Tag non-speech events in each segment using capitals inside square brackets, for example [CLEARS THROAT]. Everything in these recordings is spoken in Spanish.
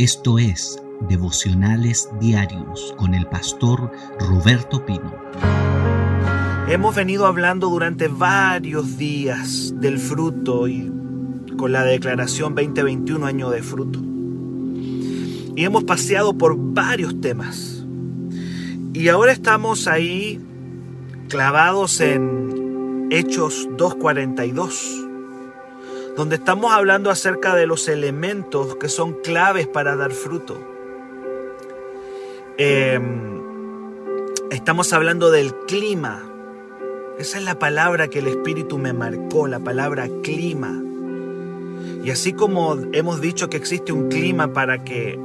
Esto es Devocionales Diarios con el pastor Roberto Pino. Hemos venido hablando durante varios días del fruto y con la declaración 2021 año de fruto. Y hemos paseado por varios temas. Y ahora estamos ahí clavados en Hechos 2.42 donde estamos hablando acerca de los elementos que son claves para dar fruto. Em, estamos hablando del clima. Esa es la palabra que el Espíritu me marcó, la palabra clima. Y así como hemos dicho que existe un clima para que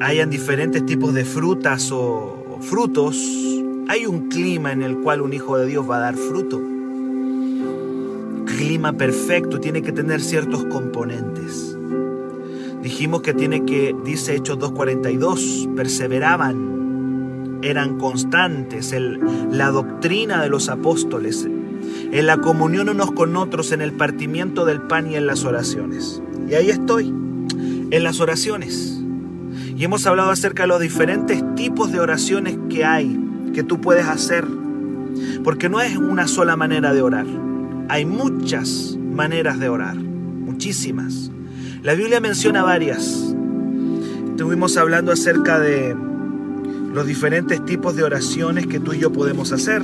hayan diferentes tipos de frutas o frutos, hay un clima en el cual un hijo de Dios va a dar fruto clima perfecto tiene que tener ciertos componentes. Dijimos que tiene que, dice Hechos 2.42, perseveraban, eran constantes en la doctrina de los apóstoles, en la comunión unos con otros, en el partimiento del pan y en las oraciones. Y ahí estoy, en las oraciones. Y hemos hablado acerca de los diferentes tipos de oraciones que hay, que tú puedes hacer. Porque no es una sola manera de orar. Hay muchas maneras de orar, muchísimas. La Biblia menciona varias. Estuvimos hablando acerca de los diferentes tipos de oraciones que tú y yo podemos hacer.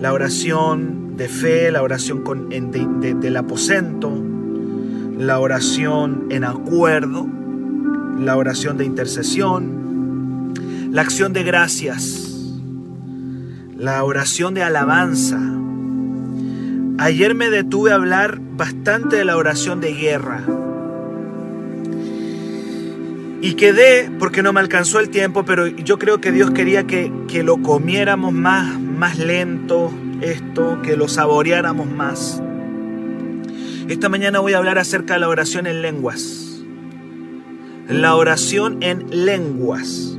La oración de fe, la oración con, del aposento, la oración en acuerdo, la oración de intercesión, la acción de gracias, la oración de alabanza, Ayer me detuve a hablar bastante de la oración de guerra. Y quedé, porque no me alcanzó el tiempo, pero yo creo que Dios quería que, lo comiéramos más, más lento, esto, que lo saboreáramos más. Esta mañana voy a hablar acerca de la oración en lenguas. La oración en lenguas.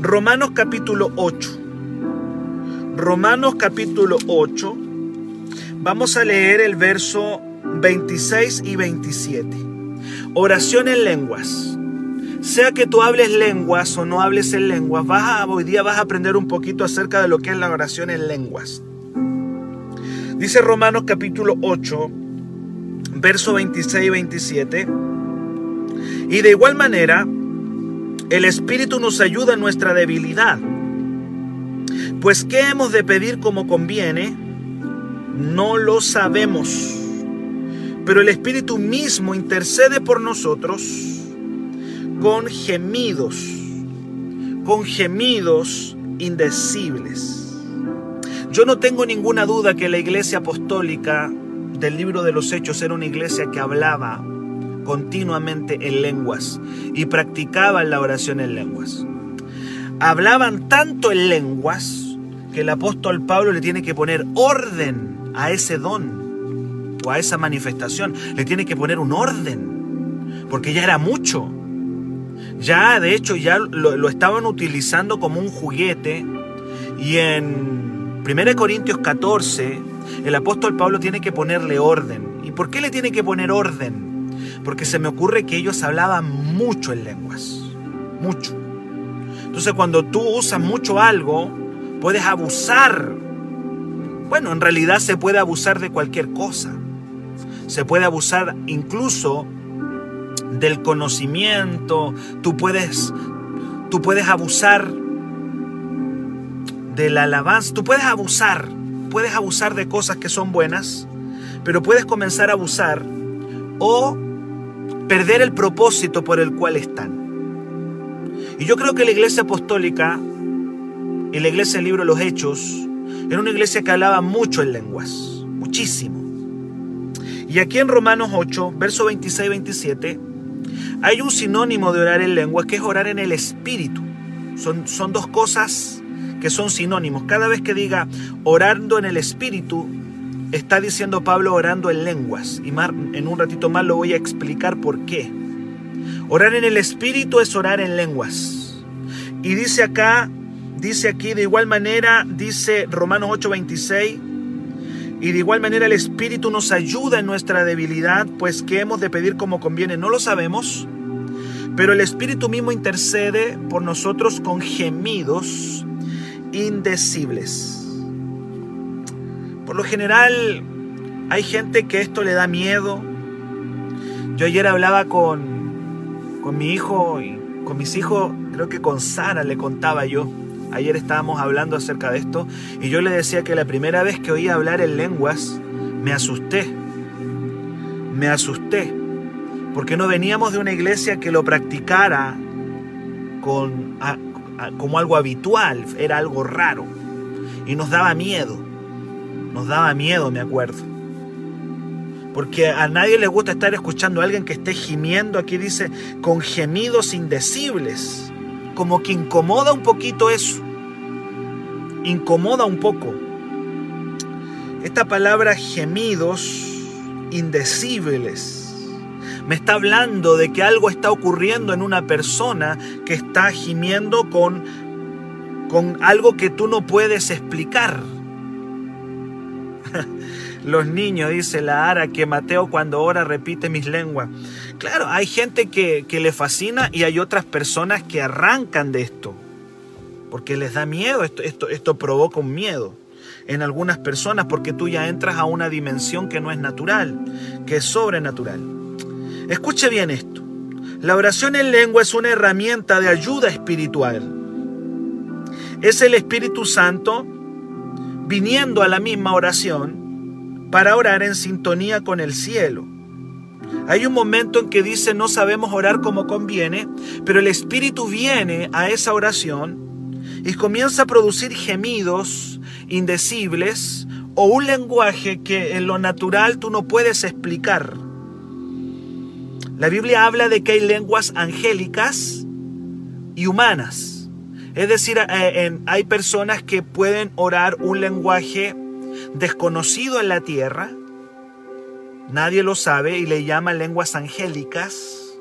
Romanos capítulo 8. Romanos capítulo 8 Vamos a leer el verso 26 y 27. Oración en lenguas. Sea que tú hables lenguas o no hables en lenguas, vas a, hoy día vas a aprender un poquito acerca de lo que es la oración en lenguas. Dice Romanos capítulo 8, verso 26 y 27. Y de igual manera, el Espíritu nos ayuda en nuestra debilidad. Pues ¿qué hemos de pedir como conviene? No lo sabemos. Pero el Espíritu mismo intercede por nosotros con gemidos, con gemidos indecibles. Yo no tengo ninguna duda que la iglesia apostólica del libro de los Hechos era una iglesia que hablaba continuamente en lenguas y practicaban la oración en lenguas. Hablaban tanto en lenguas que el apóstol Pablo le tiene que poner orden a ese don o a esa manifestación. Le tiene que poner un orden, porque ya era mucho. Ya, de hecho, ya lo, estaban utilizando como un juguete. Y en 1 Corintios 14, el apóstol Pablo tiene que ponerle orden. ¿Y por qué le tiene que poner orden? Porque se me ocurre que ellos hablaban mucho en lenguas. Mucho. Entonces cuando tú usas mucho algo, puedes abusar bueno, en realidad se puede abusar de cualquier cosa. Se puede abusar incluso del conocimiento. Tú puedes, tú puedes abusar de la alabanza. Tú puedes abusar. Puedes abusar de cosas que son buenas, pero puedes comenzar a abusar o perder el propósito por el cual están. Y yo creo que la iglesia apostólica y la iglesia del libro de los Hechos era una iglesia que hablaba mucho en lenguas, muchísimo. Y aquí en Romanos 8, verso 26 y 27, hay un sinónimo de orar en lenguas que es orar en el espíritu. Son, son dos cosas que son sinónimos. Cada vez que diga orando en el espíritu, está diciendo Pablo orando en lenguas. Y en un ratito más lo voy a explicar por qué. Orar en el espíritu es orar en lenguas. Y dice acá Dice aquí de igual manera, dice Romanos 8:26, Y de igual manera el Espíritu nos ayuda en nuestra debilidad, pues que hemos de pedir como conviene, no lo sabemos, pero el Espíritu mismo intercede por nosotros con gemidos indecibles. Por lo general hay gente que esto le da miedo. Yo ayer hablaba con, con mi hijo y con mis hijos, creo que con Sara le contaba yo. Ayer estábamos hablando acerca de esto y yo le decía que la primera vez que oí hablar en lenguas me asusté. Me asusté porque no veníamos de una iglesia que lo practicara con, como algo habitual, era algo raro. Y nos daba miedo, nos daba miedo, me acuerdo. Porque a nadie le gusta estar escuchando a alguien que esté gimiendo, aquí dice, con gemidos indecibles. Como que incomoda un poquito eso. Incomoda un poco. Esta palabra gemidos indecibles me está hablando de que algo está ocurriendo en una persona que está gimiendo con, con algo que tú no puedes explicar. Los niños, dice la Ara, que Mateo cuando ora repite mis lenguas. Claro, hay gente que, que le fascina y hay otras personas que arrancan de esto, porque les da miedo, esto, esto, esto provoca un miedo en algunas personas porque tú ya entras a una dimensión que no es natural, que es sobrenatural. Escuche bien esto. La oración en lengua es una herramienta de ayuda espiritual. Es el Espíritu Santo viniendo a la misma oración para orar en sintonía con el cielo. Hay un momento en que dice no sabemos orar como conviene, pero el Espíritu viene a esa oración y comienza a producir gemidos indecibles o un lenguaje que en lo natural tú no puedes explicar. La Biblia habla de que hay lenguas angélicas y humanas. Es decir, eh, hay personas que pueden orar un lenguaje desconocido en la tierra, nadie lo sabe y le llama lenguas angélicas.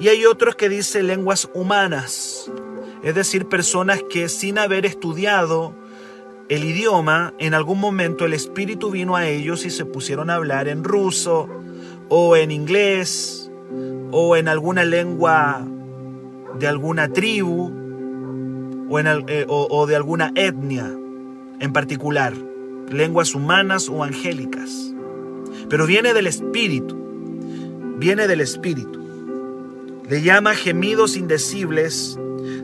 Y hay otros que dicen lenguas humanas, es decir, personas que sin haber estudiado el idioma, en algún momento el Espíritu vino a ellos y se pusieron a hablar en ruso o en inglés o en alguna lengua de alguna tribu o, eh, o de alguna etnia en particular, lenguas humanas o angélicas. Pero viene del Espíritu, viene del Espíritu. Le llama gemidos indecibles,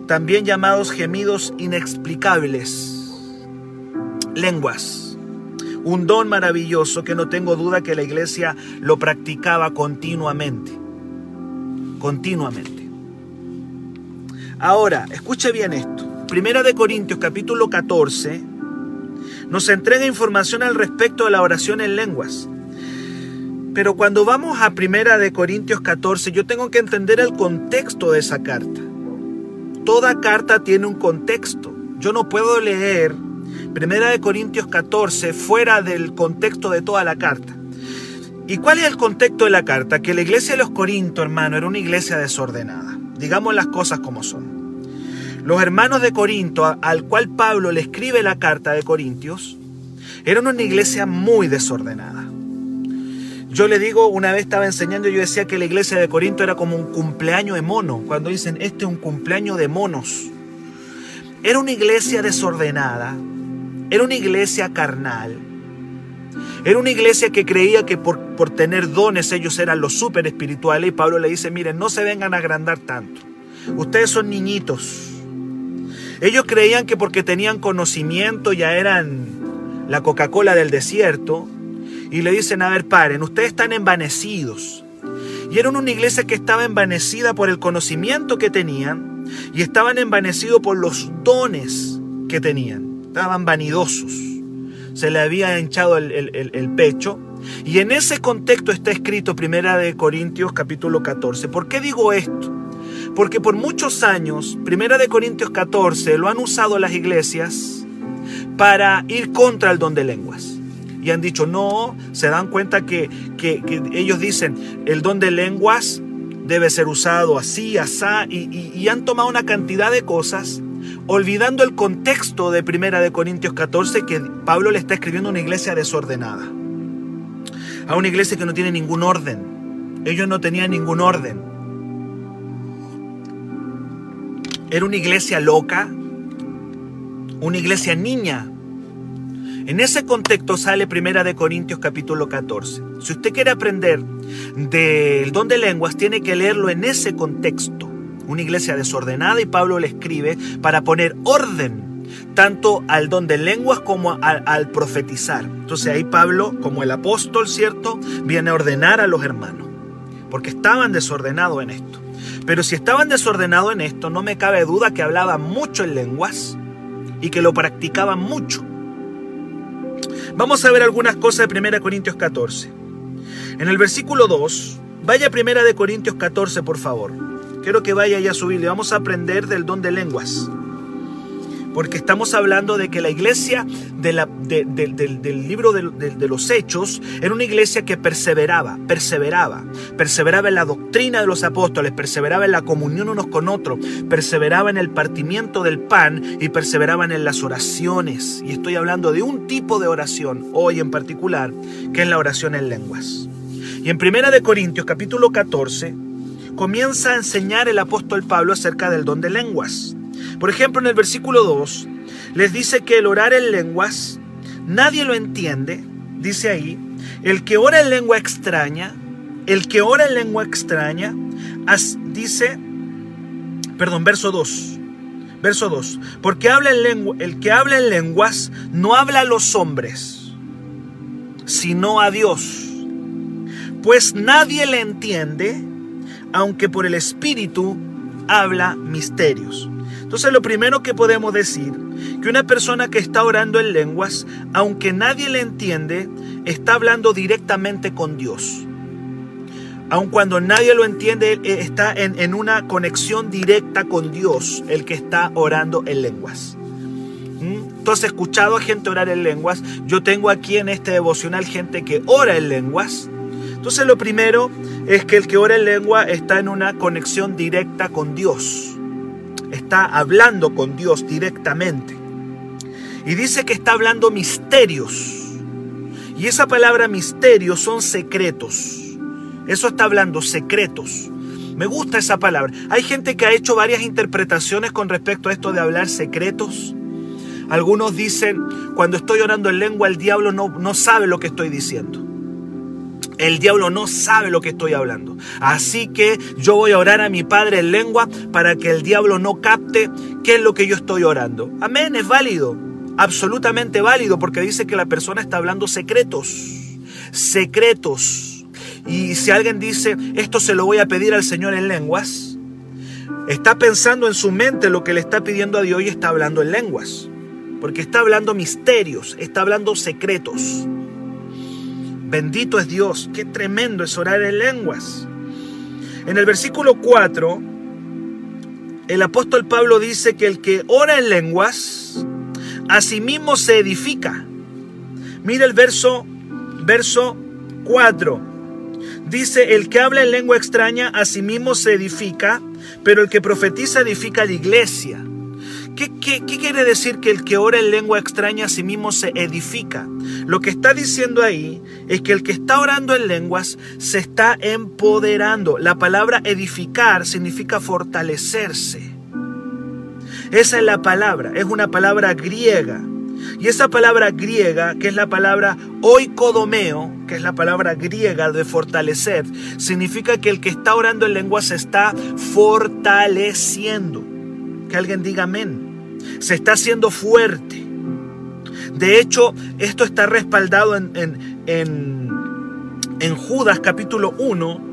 también llamados gemidos inexplicables. Lenguas. Un don maravilloso que no tengo duda que la iglesia lo practicaba continuamente continuamente. Ahora, escuche bien esto. Primera de Corintios capítulo 14 nos entrega información al respecto de la oración en lenguas. Pero cuando vamos a Primera de Corintios 14, yo tengo que entender el contexto de esa carta. Toda carta tiene un contexto. Yo no puedo leer Primera de Corintios 14 fuera del contexto de toda la carta. ¿Y cuál es el contexto de la carta? Que la iglesia de los Corintios, hermano, era una iglesia desordenada. Digamos las cosas como son. Los hermanos de Corinto, al cual Pablo le escribe la carta de Corintios, eran una iglesia muy desordenada. Yo le digo, una vez estaba enseñando, yo decía que la iglesia de Corinto era como un cumpleaños de mono, cuando dicen, este es un cumpleaños de monos. Era una iglesia desordenada, era una iglesia carnal, era una iglesia que creía que por, por tener dones ellos eran los súper espirituales y Pablo le dice, miren, no se vengan a agrandar tanto. Ustedes son niñitos. Ellos creían que porque tenían conocimiento ya eran la Coca-Cola del desierto y le dicen, a ver, paren, ustedes están envanecidos. Y eran una iglesia que estaba envanecida por el conocimiento que tenían y estaban envanecidos por los dones que tenían. Estaban vanidosos se le había hinchado el, pecho. Y en ese contexto está escrito Primera de Corintios capítulo 14. ¿Por qué digo esto? Porque por muchos años, Primera de Corintios 14 lo han usado las iglesias para ir contra el don de lenguas. Y han dicho, no, se dan cuenta que, ellos dicen, el don de lenguas debe ser usado así, así, y, y han tomado una cantidad de cosas olvidando el contexto de Primera de Corintios 14 que Pablo le está escribiendo a una iglesia desordenada. A una iglesia que no tiene ningún orden. Ellos no tenían ningún orden. Era una iglesia loca, una iglesia niña. En ese contexto sale Primera de Corintios capítulo 14. Si usted quiere aprender del don de lenguas, tiene que leerlo en ese contexto una iglesia desordenada y Pablo le escribe para poner orden tanto al don de lenguas como al, profetizar. Entonces ahí Pablo, como el apóstol, ¿cierto? Viene a ordenar a los hermanos, porque estaban desordenados en esto. Pero si estaban desordenados en esto, no me cabe duda que hablaban mucho en lenguas y que lo practicaban mucho. Vamos a ver algunas cosas de 1 Corintios 14. En el versículo 2, vaya a 1 Corintios 14, por favor. Quiero que vaya ya a su Biblia. Vamos a aprender del don de lenguas. Porque estamos hablando de que la iglesia de del libro de, los Hechos era una iglesia que perseveraba, perseveraba, perseveraba en la doctrina de los apóstoles, perseveraba en la comunión unos con otros, perseveraba en el partimiento del pan y perseveraban en las oraciones. Y estoy hablando de un tipo de oración, hoy en particular, que es la oración en lenguas. Y en Primera de Corintios capítulo 14, comienza a enseñar el apóstol Pablo acerca del don de lenguas. Por ejemplo, en el versículo 2 les dice que el orar en lenguas nadie lo entiende, dice ahí, el que ora en lengua extraña, el que ora en lengua extraña, dice, perdón, verso 2, verso 2, porque habla en lengua, el que habla en lenguas no habla a los hombres, sino a Dios, pues nadie le entiende, aunque por el Espíritu habla misterios. Entonces lo primero que podemos decir, que una persona que está orando en lenguas, aunque nadie le entiende, está hablando directamente con Dios. Aun cuando nadie lo entiende, está en, en una conexión directa con Dios, el que está orando en lenguas. ¿Mm? ¿Tú has escuchado a gente orar en lenguas? Yo tengo aquí en este devocional gente que ora en lenguas. Entonces lo primero es que el que ora en lengua está en una conexión directa con Dios. Está hablando con Dios directamente. Y dice que está hablando misterios. Y esa palabra misterios son secretos. Eso está hablando secretos. Me gusta esa palabra. Hay gente que ha hecho varias interpretaciones con respecto a esto de hablar secretos. Algunos dicen, cuando estoy orando en lengua, el diablo no, no sabe lo que estoy diciendo. El diablo no sabe lo que estoy hablando. Así que yo voy a orar a mi Padre en lengua para que el diablo no capte qué es lo que yo estoy orando. Amén, es válido. Absolutamente válido porque dice que la persona está hablando secretos. Secretos. Y si alguien dice, esto se lo voy a pedir al Señor en lenguas, está pensando en su mente lo que le está pidiendo a Dios y está hablando en lenguas. Porque está hablando misterios, está hablando secretos. Bendito es Dios, qué tremendo es orar en lenguas. En el versículo 4, el apóstol Pablo dice que el que ora en lenguas, a sí mismo se edifica. Mira el verso, verso 4. Dice, el que habla en lengua extraña, a sí mismo se edifica, pero el que profetiza edifica la iglesia. ¿Qué, quiere decir que el que ora en lengua extraña a sí mismo se edifica? Lo que está diciendo ahí es que el que está orando en lenguas se está empoderando. La palabra edificar significa fortalecerse. Esa es la palabra, es una palabra griega. Y esa palabra griega, que es la palabra oikodomeo, que es la palabra griega de fortalecer, significa que el que está orando en lenguas se está fortaleciendo. Que alguien diga amén. Se está haciendo fuerte. De hecho, esto está respaldado en, en, en, Judas capítulo 1.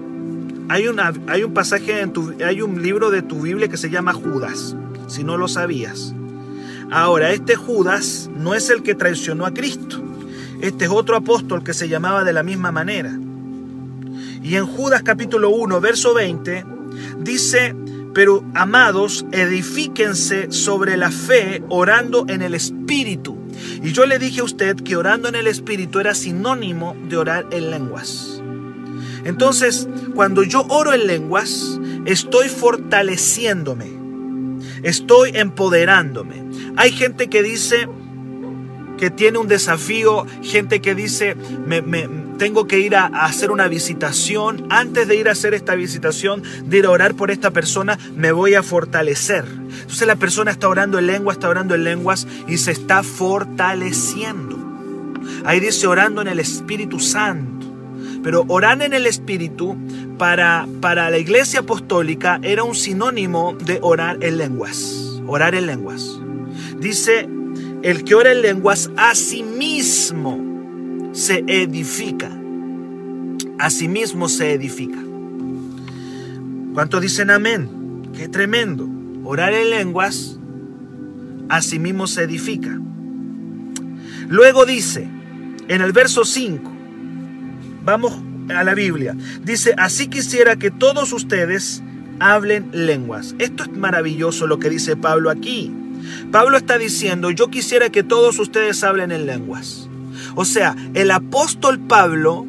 Hay, hay un pasaje, en tu, hay un libro de tu Biblia que se llama Judas, si no lo sabías. Ahora, este Judas no es el que traicionó a Cristo. Este es otro apóstol que se llamaba de la misma manera. Y en Judas capítulo 1, verso 20, dice, pero amados, edifíquense sobre la fe orando en el Espíritu. Y yo le dije a usted que orando en el Espíritu era sinónimo de orar en lenguas. Entonces, cuando yo oro en lenguas, estoy fortaleciéndome. Estoy empoderándome. Hay gente que dice que tiene un desafío, gente que dice, me, tengo que ir a, hacer una visitación. Antes de ir a hacer esta visitación, de ir a orar por esta persona, me voy a fortalecer. Entonces la persona está orando en lengua, está orando en lenguas y se está fortaleciendo. Ahí dice orando en el Espíritu Santo. Pero orar en el Espíritu para, para la iglesia apostólica era un sinónimo de orar en lenguas. Orar en lenguas. Dice, el que ora en lenguas a sí mismo se edifica. A sí mismo se edifica. ¿Cuántos dicen amén? Qué tremendo. Orar en lenguas a sí mismo se edifica. Luego dice, en el verso 5, vamos a la Biblia, dice, así quisiera que todos ustedes hablen lenguas. Esto es maravilloso lo que dice Pablo aquí. Pablo está diciendo, yo quisiera que todos ustedes hablen en lenguas. O sea, el apóstol Pablo,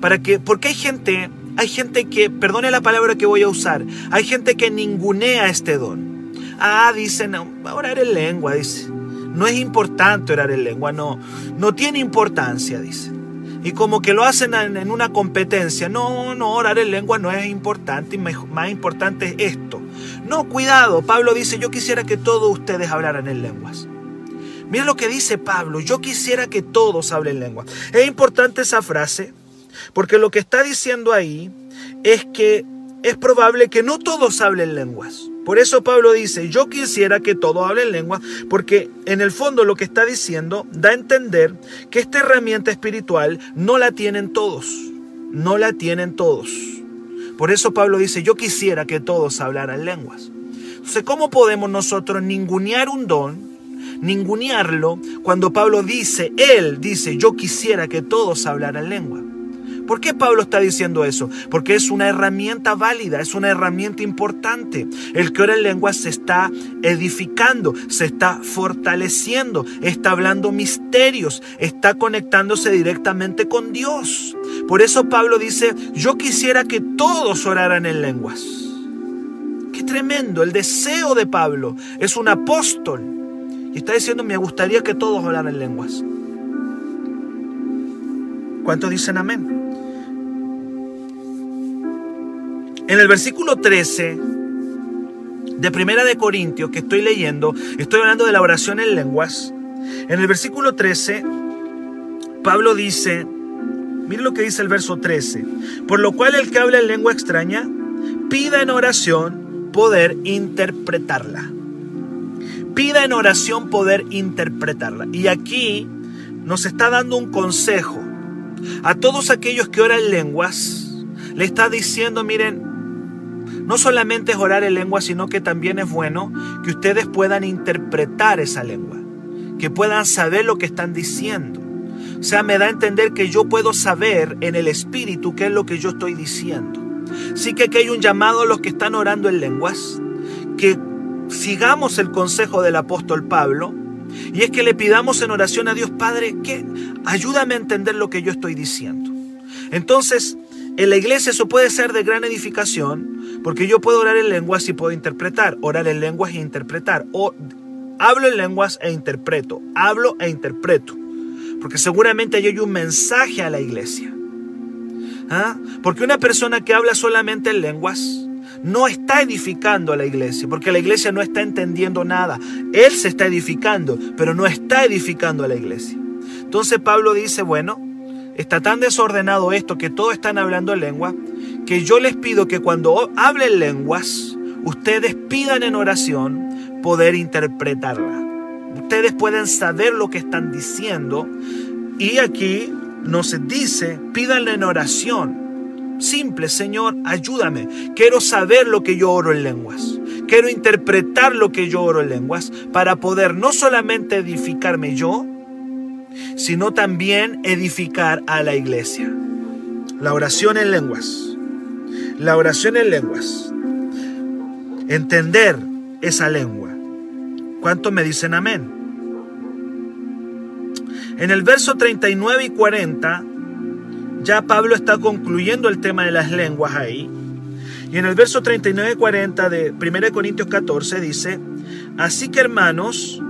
para que, porque hay gente, hay gente que, perdone la palabra que voy a usar, hay gente que ningunea este don. Ah, dicen, orar en lengua, dice. No es importante orar en lengua, no, no tiene importancia, dice. Y como que lo hacen en una competencia. No, no, orar en lengua no es importante, más importante es esto. No, cuidado, Pablo dice, yo quisiera que todos ustedes hablaran en lenguas. Mira lo que dice Pablo, yo quisiera que todos hablen lenguas. Es importante esa frase, porque lo que está diciendo ahí es que es probable que no todos hablen lenguas. Por eso Pablo dice, yo quisiera que todos hablen lengua, porque en el fondo lo que está diciendo da a entender que esta herramienta espiritual no la tienen todos, no la tienen todos. Por eso Pablo dice, yo quisiera que todos hablaran lenguas. Entonces, ¿cómo podemos nosotros ningunear un don, ningunearlo, cuando Pablo dice, él dice, yo quisiera que todos hablaran lengua? ¿Por qué Pablo está diciendo eso? Porque es una herramienta válida, es una herramienta importante. El que ora en lengua se está edificando, se está fortaleciendo, está hablando misterios, está conectándose directamente con Dios. Por eso Pablo dice, yo quisiera que todos oraran en lenguas. Qué tremendo, el deseo de Pablo es un apóstol. Y está diciendo, me gustaría que todos en lenguas. ¿Cuántos dicen amén? En el versículo 13 de Primera de Corintios que estoy leyendo, estoy hablando de la oración en lenguas. En el versículo 13, Pablo dice, mire lo que dice el verso 13, por lo cual el que habla en lengua extraña, pida en oración poder interpretarla. Pida en oración poder interpretarla. Y aquí nos está dando un consejo a todos aquellos que oran lenguas. Le está diciendo, miren, no solamente es orar en lengua, sino que también es bueno que ustedes puedan interpretar esa lengua, que puedan saber lo que están diciendo. O sea, me da a entender que yo puedo saber en el espíritu qué es lo que yo estoy diciendo. Sí que aquí hay un llamado a los que están orando en lenguas, que sigamos el consejo del apóstol Pablo, y es que le pidamos en oración a Dios Padre que ayúdame a entender lo que yo estoy diciendo. Entonces, en la iglesia eso puede ser de gran edificación, porque yo puedo orar en lenguas y puedo interpretar. Orar en lenguas e interpretar. O hablo en lenguas e interpreto. Hablo e interpreto. Porque seguramente hay un mensaje a la iglesia. ¿Ah? Porque una persona que habla solamente en lenguas no está edificando a la iglesia, porque la iglesia no está entendiendo nada. Él se está edificando, pero no está edificando a la iglesia. Entonces Pablo dice, bueno, Está tan desordenado esto que todos están hablando en lengua, que yo les pido que cuando hablen lenguas, ustedes pidan en oración poder interpretarla. Ustedes pueden saber lo que están diciendo y aquí nos dice, pídanle en oración. Simple, Señor, ayúdame. Quiero saber lo que yo oro en lenguas. Quiero interpretar lo que yo oro en lenguas para poder no solamente edificarme yo, sino también edificar a la iglesia. La oración en lenguas. La oración en lenguas. Entender esa lengua. ¿Cuántos me dicen amén? En el verso 39 y 40, ya Pablo está concluyendo el tema de las lenguas ahí. Y en el verso 39 y 40 de 1 Corintios 14 dice, Así que hermanos,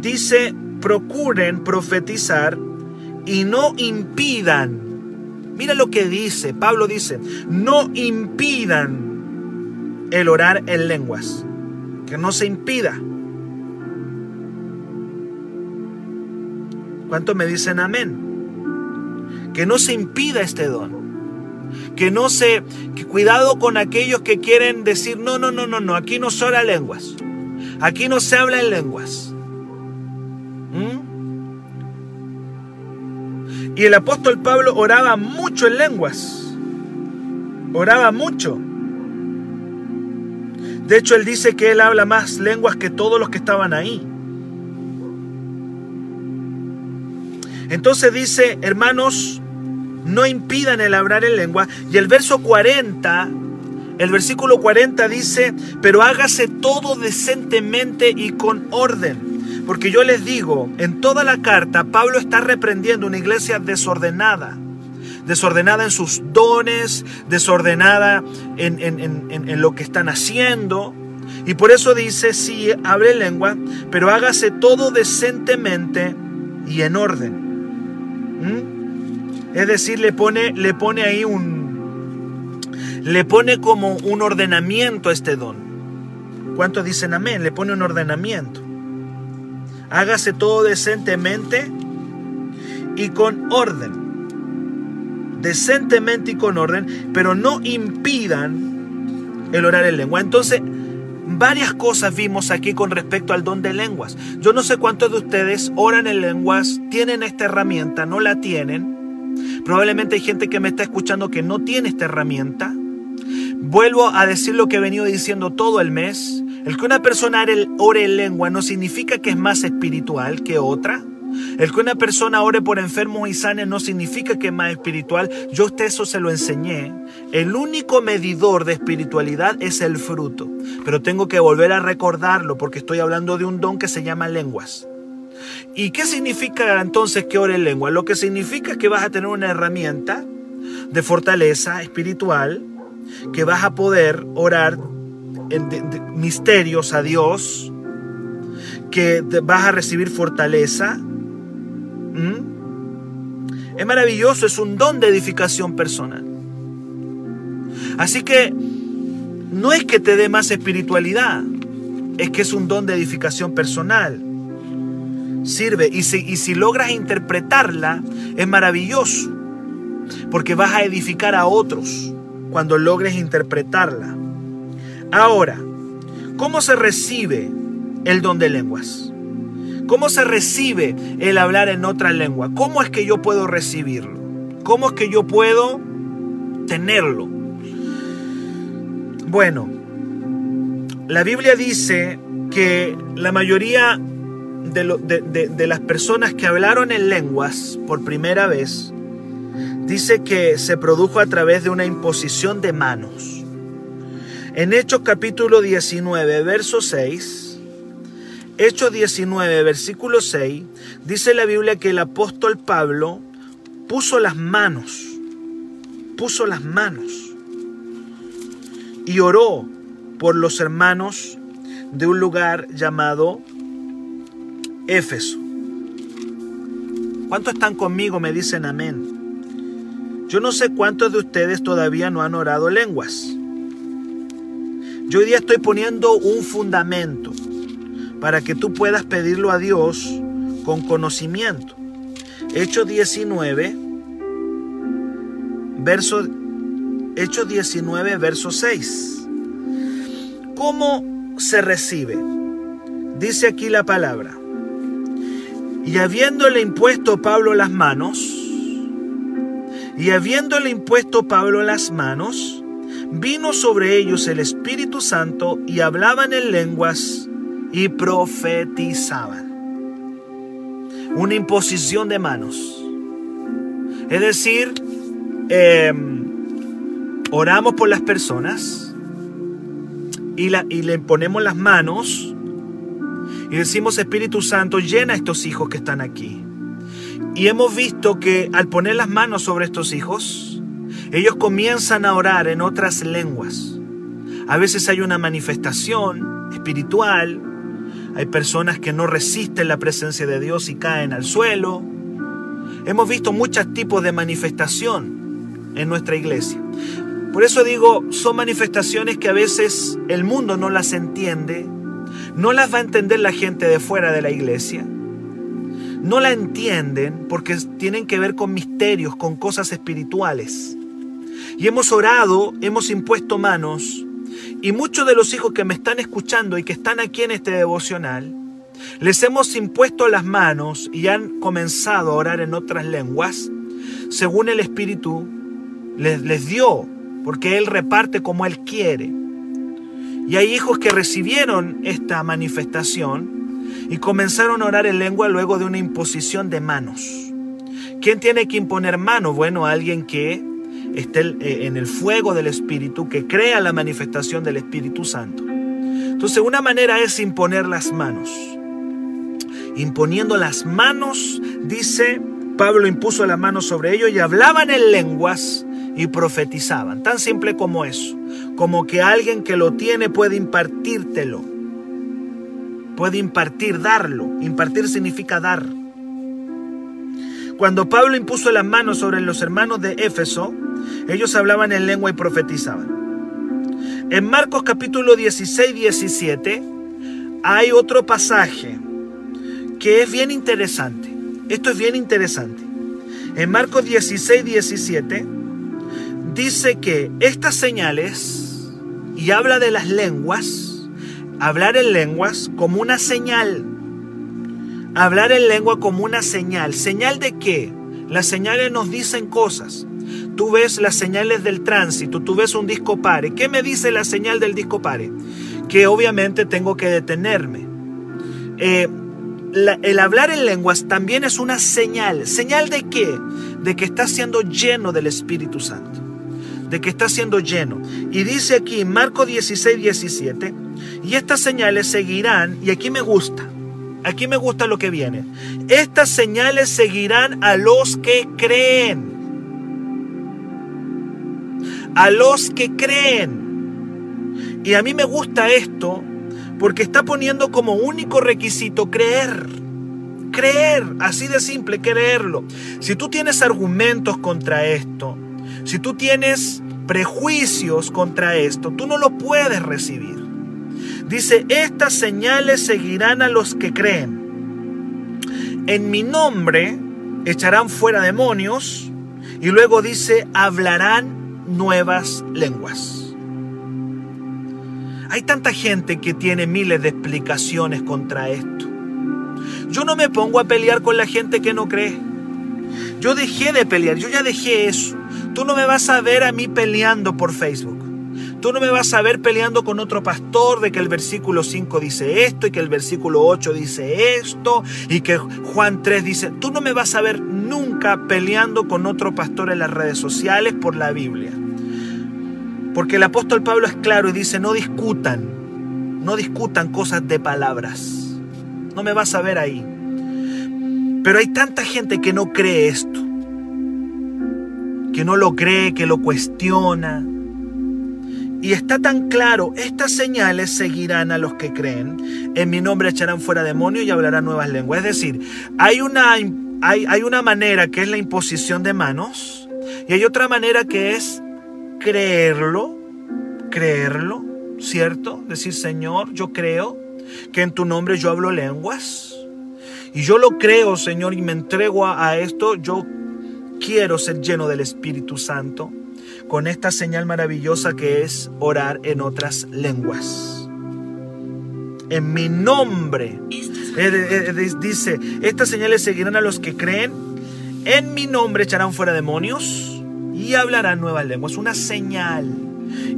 dice, procuren profetizar y no impidan. Mira lo que dice, Pablo dice, no impidan el orar en lenguas, que no se impida. ¿Cuántos me dicen amén? Que no se impida este don. Que no se, que cuidado con aquellos que quieren decir, no, no, no, no, no, aquí no se ora lenguas. Aquí no se habla en lenguas. ¿Mm? Y el apóstol Pablo oraba mucho en lenguas. Oraba mucho. De hecho, él dice que él habla más lenguas que todos los que estaban ahí. Entonces dice, hermanos, no impidan el hablar en lengua. Y el verso 40, el versículo 40 dice, pero hágase todo decentemente y con orden. Porque yo les digo, en toda la carta Pablo está reprendiendo una iglesia desordenada. Desordenada en sus dones, desordenada en, en lo que están haciendo. Y por eso dice, sí, hable lengua, pero hágase todo decentemente y en orden. ¿Mm? Es decir, le pone, le pone ahí un... Le pone como un ordenamiento a este don. ¿Cuántos dicen amén? Le pone un ordenamiento. Hágase todo decentemente y con orden. Decentemente y con orden, pero no impidan el orar en lengua. Entonces, varias cosas vimos aquí con respecto al don de lenguas. Yo no sé cuántos de ustedes oran en lenguas, tienen esta herramienta, no la tienen. Probablemente hay gente que me está escuchando que no tiene esta herramienta. Vuelvo a decir lo que he venido diciendo todo el mes. El que una persona ore en lengua no significa que es más espiritual que otra. El que una persona ore por enfermos y sane no significa que es más espiritual. Yo usted eso se lo enseñé. El único medidor de espiritualidad es el fruto. Pero tengo que volver a recordarlo porque estoy hablando de un don que se llama lenguas. ¿Y qué significa entonces que ore en lengua? Lo que significa es que vas a tener una herramienta de fortaleza espiritual, que vas a poder orar en misterios a Dios, que vas a recibir fortaleza. Es maravilloso, es un don de edificación personal. Así que no es que te dé más espiritualidad, es que es un don de edificación personal. Sirve y si, y si logras interpretarla, es maravilloso, porque vas a edificar a otros cuando logres interpretarla. Ahora, ¿cómo se recibe el don de lenguas? ¿Cómo se recibe el hablar en otra lengua? ¿Cómo es que yo puedo recibirlo? ¿Cómo es que yo puedo tenerlo? Bueno, la Biblia dice que la mayoría de, las personas que hablaron en lenguas por primera vez, dice que se produjo a través de una imposición de manos. En Hechos capítulo 19, verso 6, Hechos 19, versículo 6, dice la Biblia que el apóstol Pablo puso las manos, puso las manos y oró por los hermanos de un lugar llamado Éfeso. ¿Cuántos están conmigo? Me dicen amén. Yo no sé cuántos de ustedes todavía no han orado lenguas. Yo hoy día estoy poniendo un fundamento para que tú puedas pedirlo a Dios con conocimiento. Hechos 19, verso, Hechos 19, verso 6. ¿Cómo se recibe? Dice aquí la palabra. Y habiéndole impuesto Pablo las manos, y habiéndole impuesto Pablo las manos, vino sobre ellos el Espíritu Santo y hablaban en lenguas y profetizaban. Una imposición de manos. Es decir, em, oramos por las personas y, y le ponemos las manos y decimos, Espíritu Santo, llena a estos hijos que están aquí. Y hemos visto que al poner las manos sobre estos hijos, ellos comienzan a orar en otras lenguas. A veces hay una manifestación espiritual. Hay personas que no resisten la presencia de Dios y caen al suelo. Hemos visto muchos tipos de manifestación en nuestra iglesia. Por eso digo, son manifestaciones que a veces el mundo no las entiende, no las va a entender la gente de fuera de la iglesia. No la entienden porque tienen que ver con misterios, con cosas espirituales. Y hemos orado, hemos impuesto manos, y muchos de los hijos que me están escuchando y que están aquí en este devocional, les hemos impuesto las manos y han comenzado a orar en otras lenguas, según el Espíritu les, les dio, porque Él reparte como Él quiere. Y hay hijos que recibieron esta manifestación y comenzaron a orar en lengua luego de una imposición de manos. ¿Quién tiene que imponer manos? Bueno, alguien que esté eh, en el fuego del Espíritu, que crea la manifestación del Espíritu Santo. Entonces, una manera es imponer las manos. Imponiendo las manos, dice, Pablo impuso las manos sobre ellos y hablaban en lenguas y profetizaban. Tan simple como eso. Como que alguien que lo tiene puede impartírtelo. Puede impartir, darlo. Impartir significa dar. Cuando Pablo impuso las manos sobre los hermanos de Éfeso, ellos hablaban en lengua y profetizaban. En Marcos capítulo 16, 17 hay otro pasaje que es bien interesante. Esto es bien interesante. En Marcos 16, 17 dice que estas señales, y habla de las lenguas, hablar en lenguas como una señal. Hablar en lengua como una señal. ¿Señal de qué? Las señales nos dicen cosas. Tú ves las señales del tránsito, tú ves un disco pare. ¿Qué me dice la señal del disco pare? Que obviamente tengo que detenerme. Eh, el hablar en lenguas también es una señal. ¿Señal de qué? De que estás siendo lleno del Espíritu Santo. De que estás siendo lleno. Y dice aquí Marco 16, 17, y estas señales seguirán, y aquí me gusta, aquí me gusta lo que viene. Estas señales seguirán a los que creen a los que creen. Y a mí me gusta esto porque está poniendo como único requisito creer. Creer, así de simple, creerlo. Si tú tienes argumentos contra esto, si tú tienes prejuicios contra esto, tú no lo puedes recibir. Dice, estas señales seguirán a los que creen. En mi nombre echarán fuera demonios y luego dice, hablarán nuevas lenguas. Hay tanta gente que tiene miles de explicaciones contra esto. Yo no me pongo a pelear con la gente que no cree. Yo dejé de pelear, yo ya dejé eso. Tú no me vas a ver a mí peleando por Facebook. Tú no me vas a ver peleando con otro pastor de que el versículo 5 dice esto y que el versículo 8 dice esto y que Juan 3 dice... Tú no me vas a ver nunca peleando con otro pastor en las redes sociales por la Biblia. Porque el apóstol Pablo es claro y dice, no discutan, no discutan cosas de palabras. No me vas a ver ahí. Pero hay tanta gente que no cree esto, que no lo cree, que lo cuestiona, y está tan claro, estas señales seguirán a los que creen. En mi nombre echarán fuera demonios y hablarán nuevas lenguas. Es decir, hay una, hay, hay una manera que es la imposición de manos y hay otra manera que es creerlo, creerlo, ¿cierto? Decir, Señor, yo creo que en tu nombre yo hablo lenguas. Y yo lo creo, Señor, y me entrego a, a esto. Yo quiero ser lleno del Espíritu Santo con esta señal maravillosa que es orar en otras lenguas. En mi nombre. Eh, eh, dice, estas señales seguirán a los que creen. En mi nombre echarán fuera demonios y hablarán nuevas lenguas. Una señal.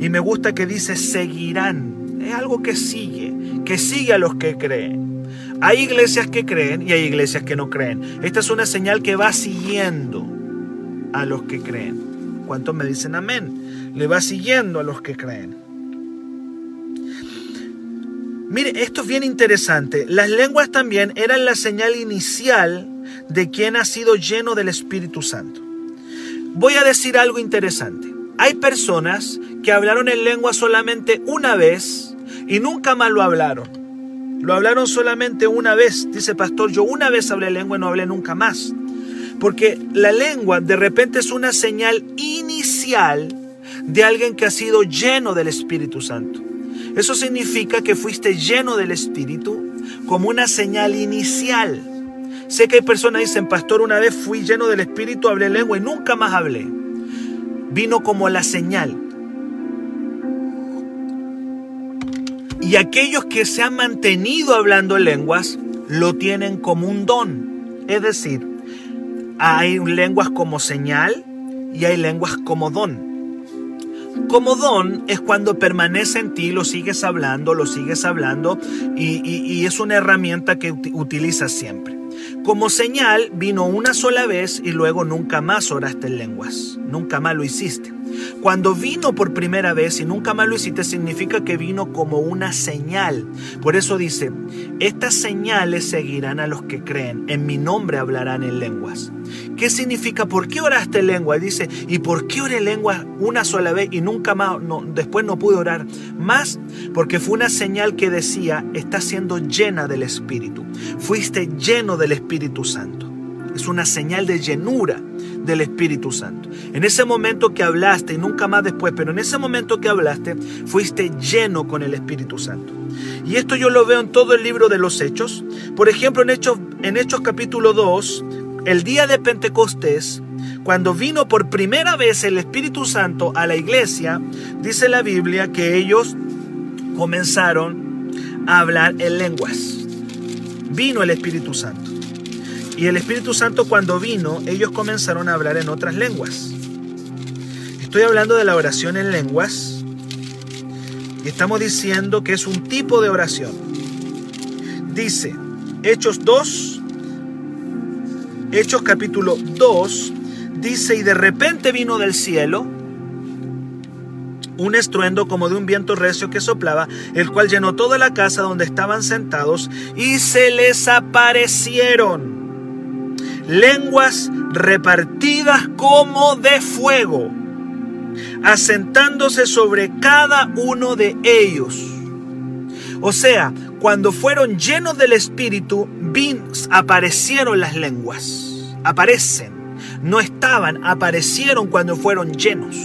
Y me gusta que dice seguirán. Es algo que sigue, que sigue a los que creen. Hay iglesias que creen y hay iglesias que no creen. Esta es una señal que va siguiendo a los que creen. ¿Cuántos me dicen amén? Le va siguiendo a los que creen. Mire, esto es bien interesante. Las lenguas también eran la señal inicial de quien ha sido lleno del Espíritu Santo. Voy a decir algo interesante. hay personas que hablaron en lengua solamente una vez y nunca más lo hablaron. Lo hablaron solamente una vez. Dice pastor, yo una vez hablé lengua y no hablé nunca más. Porque la lengua de repente es una señal inicial de alguien que ha sido lleno del Espíritu Santo. Eso significa que fuiste lleno del Espíritu como una señal inicial. Sé que hay personas que dicen, pastor, una vez fui lleno del Espíritu, hablé lengua y nunca más hablé. Vino como la señal. Y aquellos que se han mantenido hablando lenguas, lo tienen como un don. Es decir, hay lenguas como señal y hay lenguas como don. Como don es cuando permanece en ti, lo sigues hablando, lo sigues hablando y, es una herramienta que utilizas siempre. Como señal vino una sola vez y luego nunca más oraste en lenguas, nunca más lo hiciste. Cuando vino por primera vez y nunca más lo hiciste, significa que vino como una señal. Por eso dice, estas señales seguirán a los que creen, en mi nombre hablarán en lenguas. ¿Qué significa? ¿Por qué oraste en lengua? Dice, ¿y por qué oré en lengua una sola vez y nunca más, no, después no pude orar más? Porque fue una señal que decía, está siendo llena del Espíritu. Fuiste lleno del Espíritu Santo. Es una señal de llenura del Espíritu Santo. En ese momento que hablaste, y nunca más después, pero en ese momento que hablaste, fuiste lleno con el Espíritu Santo. Y esto yo lo veo en todo el libro de los Hechos. Por ejemplo, en Hechos, en Hechos capítulo 2, el día de Pentecostés, cuando vino por primera vez el Espíritu Santo a la iglesia, dice la Biblia que ellos comenzaron a hablar en lenguas. Vino el Espíritu Santo. Y el Espíritu Santo cuando vino, ellos comenzaron a hablar en otras lenguas. Estoy hablando de la oración en lenguas y estamos diciendo que es un tipo de oración. Dice Hechos 2, Hechos capítulo 2, dice, y de repente vino del cielo un estruendo como de un viento recio que soplaba, el cual llenó toda la casa donde estaban sentados, y se les aparecieron lenguas repartidas como de fuego, asentándose sobre cada uno de ellos. O sea, cuando fueron llenos del Espíritu, aparecieron las lenguas. Aparecen. No estaban, aparecieron cuando fueron llenos.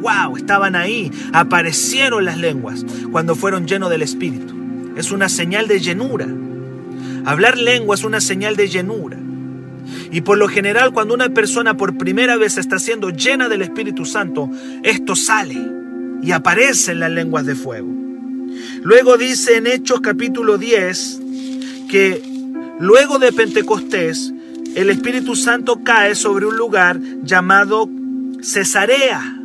¡Wow! Estaban ahí. Aparecieron las lenguas cuando fueron llenos del Espíritu. Es una señal de llenura. Hablar lengua es una señal de llenura. Y por lo general cuando una persona por primera vez está siendo llena del Espíritu Santo, esto sale y aparece en las lenguas de fuego. Luego dice en Hechos capítulo 10 que luego de Pentecostés el Espíritu Santo cae sobre un lugar llamado Cesarea.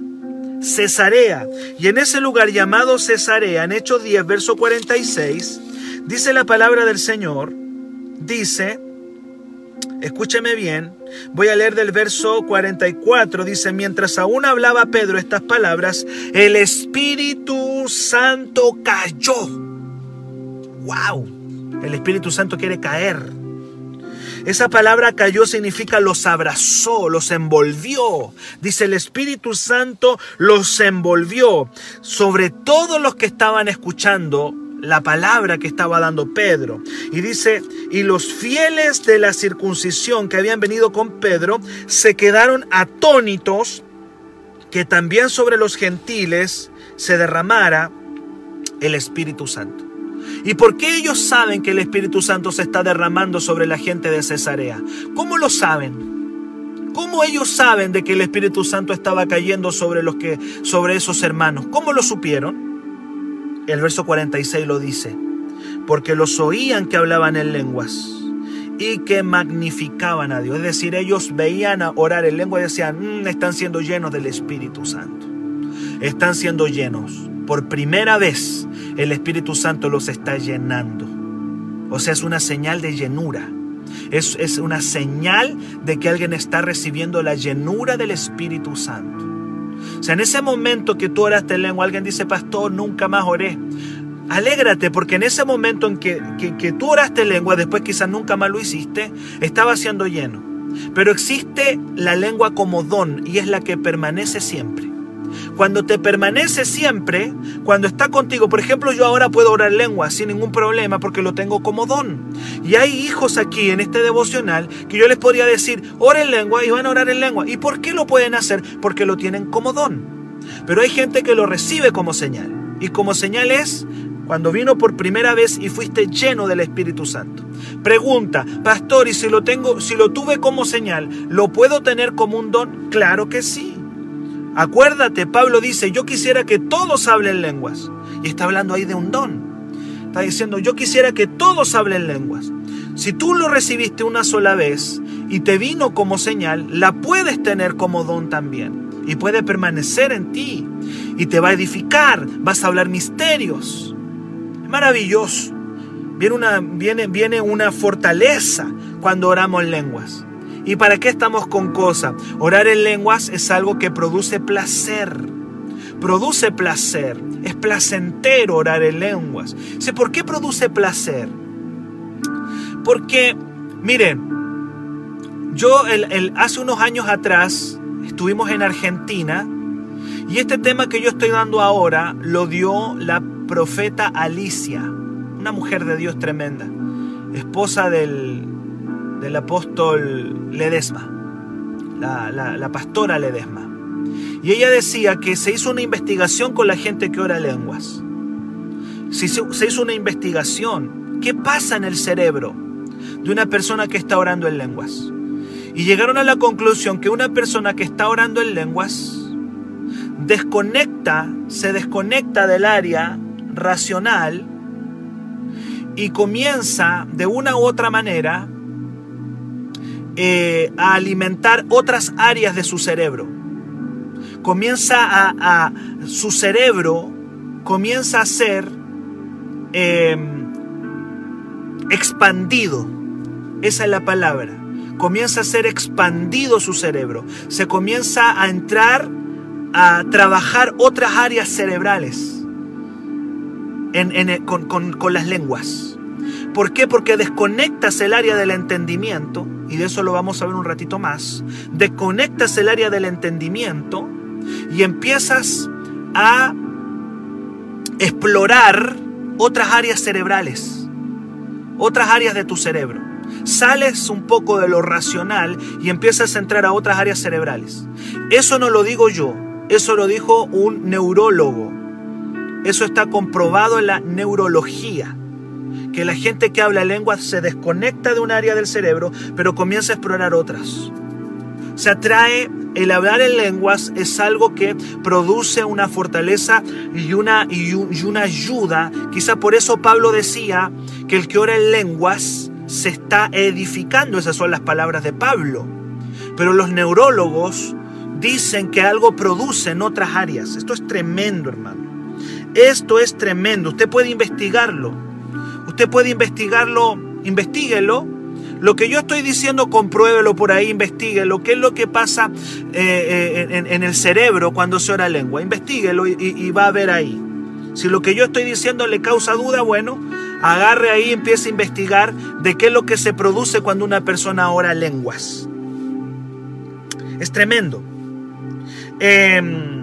Cesarea. Y en ese lugar llamado Cesarea, en Hechos 10, verso 46, dice la palabra del Señor, dice, Escúcheme bien, voy a leer del verso 44, dice, mientras aún hablaba Pedro estas palabras, el Espíritu Santo cayó. ¡Wow! El Espíritu Santo quiere caer. Esa palabra cayó significa los abrazó, los envolvió. Dice el Espíritu Santo los envolvió sobre todos los que estaban escuchando la palabra que estaba dando Pedro. Y dice, y los fieles de la circuncisión que habían venido con Pedro se quedaron atónitos que también sobre los gentiles se derramara el Espíritu Santo. ¿Y por qué ellos saben que el Espíritu Santo se está derramando sobre la gente de Cesarea? ¿Cómo lo saben? ¿Cómo ellos saben de que el Espíritu Santo estaba cayendo sobre los que sobre esos hermanos? ¿Cómo lo supieron? El verso 46 lo dice, porque los oían que hablaban en lenguas y que magnificaban a Dios. Es decir, ellos veían a orar en lengua y decían, mm, están siendo llenos del Espíritu Santo. Están siendo llenos. Por primera vez el Espíritu Santo los está llenando. O sea, es una señal de llenura. Es, es una señal de que alguien está recibiendo la llenura del Espíritu Santo. Sea, en ese momento que tú oraste en lengua, alguien dice, pastor, nunca más oré. Alégrate porque en ese momento en que, que, tú oraste en lengua, después quizás nunca más lo hiciste, estaba siendo lleno. Pero existe la lengua como don y es la que permanece siempre. Cuando te permanece siempre, cuando está contigo, por ejemplo, yo ahora puedo orar lengua sin ningún problema porque lo tengo como don. Y hay hijos aquí en este devocional que yo les podría decir, oren lengua y van a orar en lengua. ¿Y por qué lo pueden hacer? Porque lo tienen como don. Pero hay gente que lo recibe como señal. Y como señal es cuando vino por primera vez y fuiste lleno del Espíritu Santo. Pregunta, pastor, ¿y si lo tengo, si lo tuve como señal, lo puedo tener como un don? Claro que sí. Acuérdate, Pablo dice, yo quisiera que todos hablen lenguas. Y está hablando ahí de un don. Está diciendo, yo quisiera que todos hablen lenguas. Si tú lo recibiste una sola vez y te vino como señal, la puedes tener como don también. Y puede permanecer en ti. Y te va a edificar. Vas a hablar misterios. Maravilloso. Viene una, viene una fortaleza cuando oramos lenguas. ¿Y para qué estamos con cosas? Orar en lenguas es algo que produce placer. Produce placer. Es placentero orar en lenguas. ¿Por qué produce placer? Porque, miren, yo hace unos años atrás estuvimos en Argentina y este tema que yo estoy dando ahora lo dio la profeta Alicia, una mujer de Dios tremenda, esposa del, del apóstol Ledesma, la, pastora Ledesma. Y ella decía que se hizo una investigación con la gente que ora lenguas. Se hizo, se hizo una investigación. ¿Qué pasa en el cerebro de una persona que está orando en lenguas? Y llegaron a la conclusión que una persona que está orando en lenguas desconecta, se desconecta del área racional y comienza de una u otra manera eh, a alimentar otras áreas de su cerebro. Comienza a, su cerebro comienza a ser em, expandido. Esa es la palabra. Comienza a ser expandido su cerebro. Se comienza a entrar a trabajar otras áreas cerebrales con las lenguas. ¿Por qué? Porque desconectas el área del entendimiento y de eso lo vamos a ver un ratito más, desconectas el área del entendimiento y empiezas a explorar otras áreas cerebrales, otras áreas de tu cerebro. Sales un poco de lo racional y empiezas a entrar a otras áreas cerebrales. Eso no lo digo yo, eso lo dijo un neurólogo. Eso está comprobado en la neurología que la gente que habla lengua se desconecta de un área del cerebro, pero comienza a explorar otras. Se atrae, el hablar en lenguas es algo que produce una fortaleza y una, y una ayuda. Quizá por eso Pablo decía que el que ora en lenguas se está edificando. Esas son las palabras de Pablo. Pero los neurólogos dicen que algo produce en otras áreas. Esto es tremendo, hermano. Esto es tremendo. Usted puede investigarlo. Usted puede investigarlo, investiguelo. Lo que yo estoy diciendo, compruébelo por ahí, investiguelo. ¿Qué es lo que pasa eh, eh, en, el cerebro cuando se ora lengua? Investíguelo y, va a ver ahí. Si lo que yo estoy diciendo le causa duda, bueno, agarre ahí y empiece a investigar de qué es lo que se produce cuando una persona ora lenguas. Es tremendo. Em,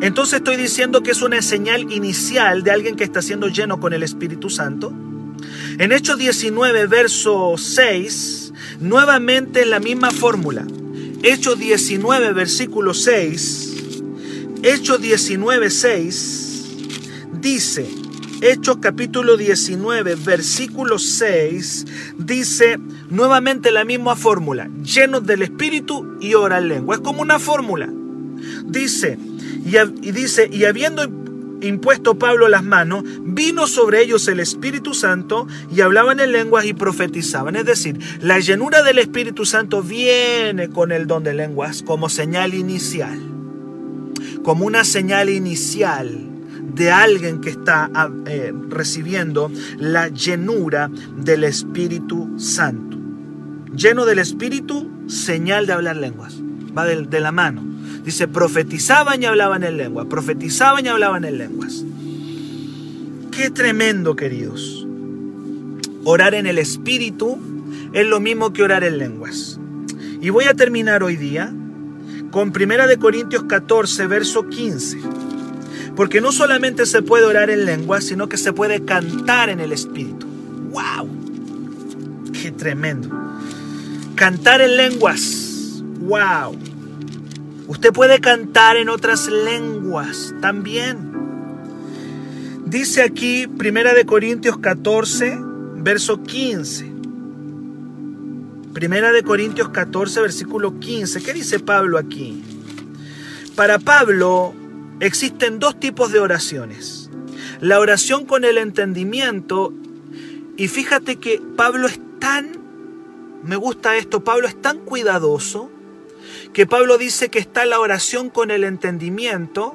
entonces estoy diciendo que es una señal inicial de alguien que está siendo lleno con el Espíritu Santo. En Hechos 19, verso 6, nuevamente en la misma fórmula. Hechos 19, versículo 6. Hechos 19, 6 dice, Hechos capítulo 19, versículo 6, dice nuevamente la misma fórmula, llenos del Espíritu y ora en lengua. Es como una fórmula. Dice, y, y dice, y habiendo impuesto Pablo las manos, vino sobre ellos el Espíritu Santo y hablaban en lenguas y profetizaban. Es decir, la llenura del Espíritu Santo viene con el don de lenguas como señal inicial, como una señal inicial de alguien que está ah, eh, recibiendo la llenura del Espíritu Santo. Lleno del Espíritu, señal de hablar lenguas. Va de la mano. Dice, profetizaban y hablaban en lengua, profetizaban y hablaban en lenguas. Qué tremendo, queridos. Orar en el Espíritu es lo mismo que orar en lenguas. Y voy a terminar hoy día con 1 de Corintios 14, verso 15. Porque no solamente se puede orar en lengua, sino que se puede cantar en el Espíritu. ¡Wow! ¡Qué tremendo! Cantar en lenguas. ¡Wow! Usted puede cantar en otras lenguas también. Dice aquí, Primera de Corintios 14, verso 15. Primera de Corintios 14, versículo 15. ¿Qué dice Pablo aquí? Para Pablo existen dos tipos de oraciones. La oración con el entendimiento. Y fíjate que Pablo es tan, me gusta esto, Pablo es tan cuidadoso que Pablo dice que está la oración con el entendimiento,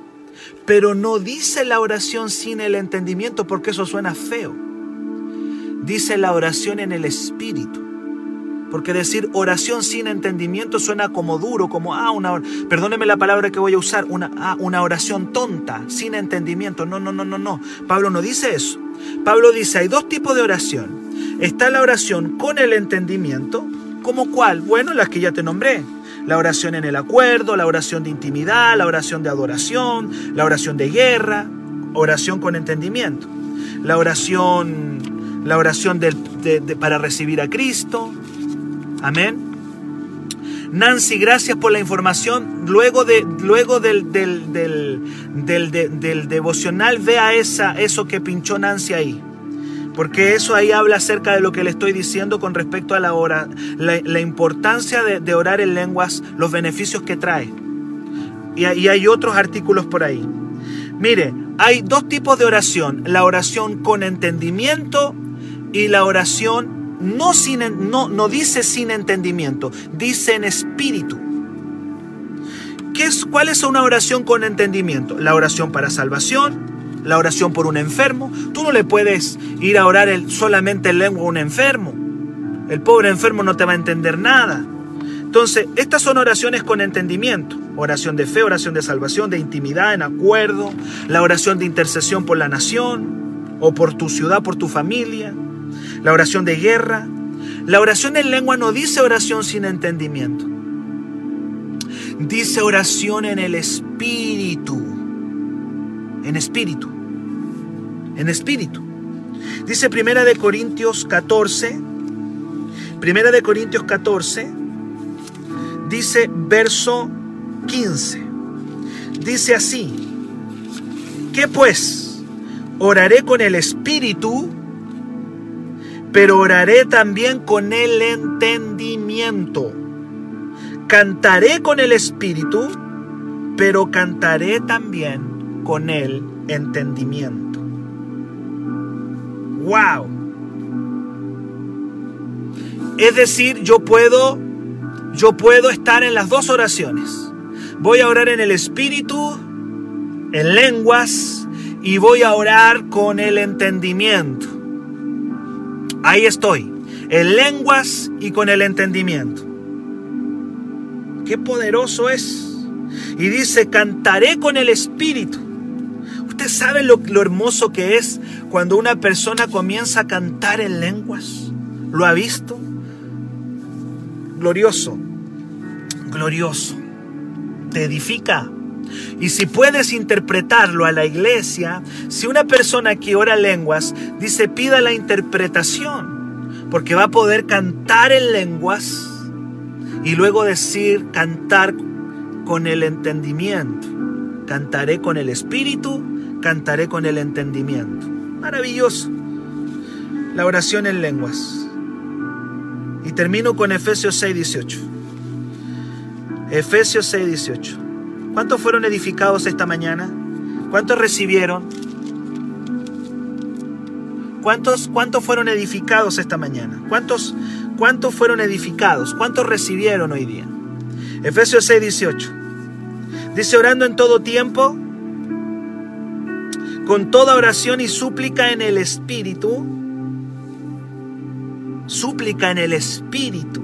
pero no dice la oración sin el entendimiento porque eso suena feo. Dice la oración en el espíritu. Porque decir oración sin entendimiento suena como duro, como, ah, una, perdóneme la palabra que voy a usar, una, ah, una oración tonta, sin entendimiento. No, no, no, no, no. Pablo no dice eso. Pablo dice, hay dos tipos de oración. Está la oración con el entendimiento, como cuál? Bueno, las que ya te nombré la oración en el acuerdo, la oración de intimidad, la oración de adoración, la oración de guerra, oración con entendimiento, la oración, la oración para recibir a Cristo. Amén. Nancy, gracias por la información. Luego, de, luego del, del, del, devocional, vea esa, eso que pinchó Nancy ahí porque eso ahí habla acerca de lo que le estoy diciendo con respecto a la, hora, la, importancia de, orar en lenguas, los beneficios que trae. Y, hay otros artículos por ahí. Mire, hay dos tipos de oración, la oración con entendimiento y la oración no, sin, no, no dice sin entendimiento, dice en espíritu. ¿Qué es, ¿Cuál es una oración con entendimiento? La oración para salvación, la oración por un enfermo. Tú no le puedes ir a orar solamente en lengua a un enfermo. El pobre enfermo no te va a entender nada. Entonces, estas son oraciones con entendimiento. Oración de fe, oración de salvación, de intimidad, en acuerdo. La oración de intercesión por la nación o por tu ciudad, por tu familia. La oración de guerra. La oración en lengua no dice oración sin entendimiento. Dice oración en el espíritu en espíritu. En espíritu. Dice Primera de Corintios 14, Primera de Corintios 14, dice verso 15. Dice así, ¿qué pues? Oraré con el espíritu, pero oraré también con el entendimiento. Cantaré con el espíritu, pero cantaré también con el entendimiento. ¡Wow! Es decir, yo puedo yo puedo estar en las dos oraciones. Voy a orar en el espíritu, en lenguas y voy a orar con el entendimiento. Ahí estoy, en lenguas y con el entendimiento. Qué poderoso es. Y dice, cantaré con el espíritu ¿Usted sabe lo, hermoso que es cuando una persona comienza a cantar en lenguas? ¿Lo ha visto? Glorioso, glorioso. Te edifica. Y si puedes interpretarlo a la iglesia, si una persona que ora lenguas dice pida la interpretación, porque va a poder cantar en lenguas y luego decir cantar con el entendimiento. Cantaré con el espíritu cantaré con el entendimiento. Maravilloso. La oración en lenguas. Y termino con Efesios 6, 18. Efesios 6, 18. ¿Cuántos fueron edificados esta mañana? ¿Cuántos recibieron? ¿Cuántos, cuántos fueron edificados esta mañana? ¿Cuántos, ¿Cuántos fueron edificados? ¿Cuántos recibieron hoy día? Efesios 6, 18. Dice orando en todo tiempo con toda oración y súplica en el Espíritu, súplica en el Espíritu,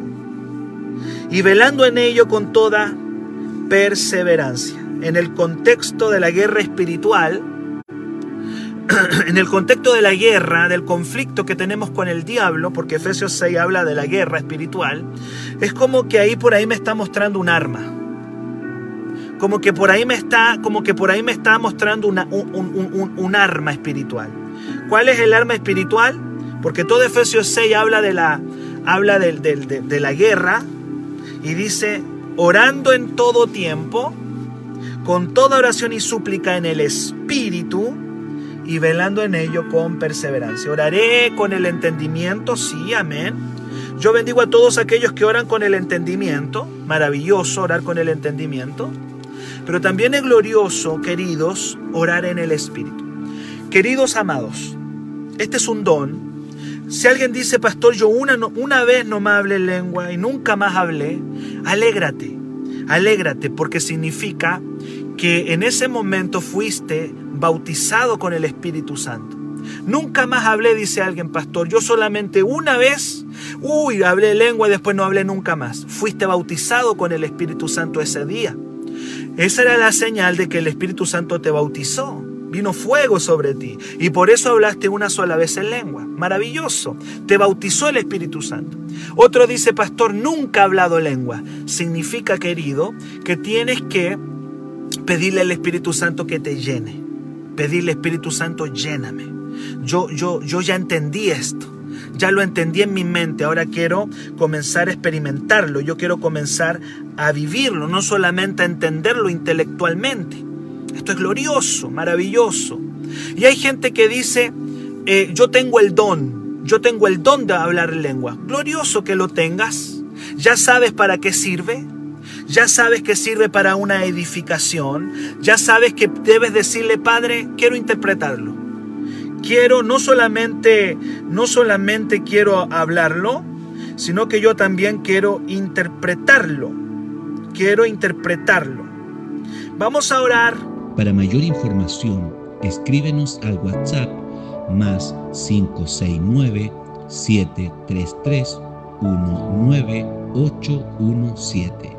y velando en ello con toda perseverancia. En el contexto de la guerra espiritual, [CLEARS THROAT] en el contexto de la guerra, del conflicto que tenemos con el diablo, porque Efesios 6 habla de la guerra espiritual, es como que ahí por ahí me está mostrando un arma. Como que por ahí me está, como que por ahí me está mostrando una, un, arma espiritual. ¿Cuál es el arma espiritual? Porque todo Efesios 6 habla de la, habla de, de la guerra y dice, orando en todo tiempo, con toda oración y súplica en el Espíritu, y velando en ello con perseverancia. Oraré con el entendimiento, sí, amén. Yo bendigo a todos aquellos que oran con el entendimiento, maravilloso orar con el entendimiento, pero también es glorioso, queridos, orar en el Espíritu. Queridos amados, este es un don. Si alguien dice, pastor, yo una, una vez no me hablé lengua y nunca más hablé, alégrate, alégrate, porque significa que en ese momento fuiste bautizado con el Espíritu Santo. Nunca más hablé, dice alguien, pastor. Yo solamente una vez, uy, hablé lengua y después no hablé nunca más. Fuiste bautizado con el Espíritu Santo ese día. Esa era la señal de que el Espíritu Santo te bautizó. Vino fuego sobre ti. Y por eso hablaste una sola vez en lengua. Maravilloso. Te bautizó el Espíritu Santo. Otro dice, pastor, nunca ha hablado lengua. Significa, querido, que tienes que pedirle al Espíritu Santo que te llene pedirle Espíritu Santo, lléname. Yo, yo, yo ya entendí esto. Ya lo entendí en mi mente, ahora quiero comenzar a experimentarlo, yo quiero comenzar a vivirlo, no solamente a entenderlo intelectualmente. Esto es glorioso, maravilloso. Y hay gente que dice, eh, yo tengo el don, yo tengo el don de hablar lengua. Glorioso que lo tengas. ¿Ya sabes para qué sirve? ya sabes que sirve para una edificación, ya sabes que debes decirle, Padre, quiero interpretarlo. Quiero no solamente no solamente quiero hablarlo, sino que yo también quiero interpretarlo. Quiero interpretarlo. Vamos a orar. Para mayor información, escríbenos al WhatsApp más 569 733 19817.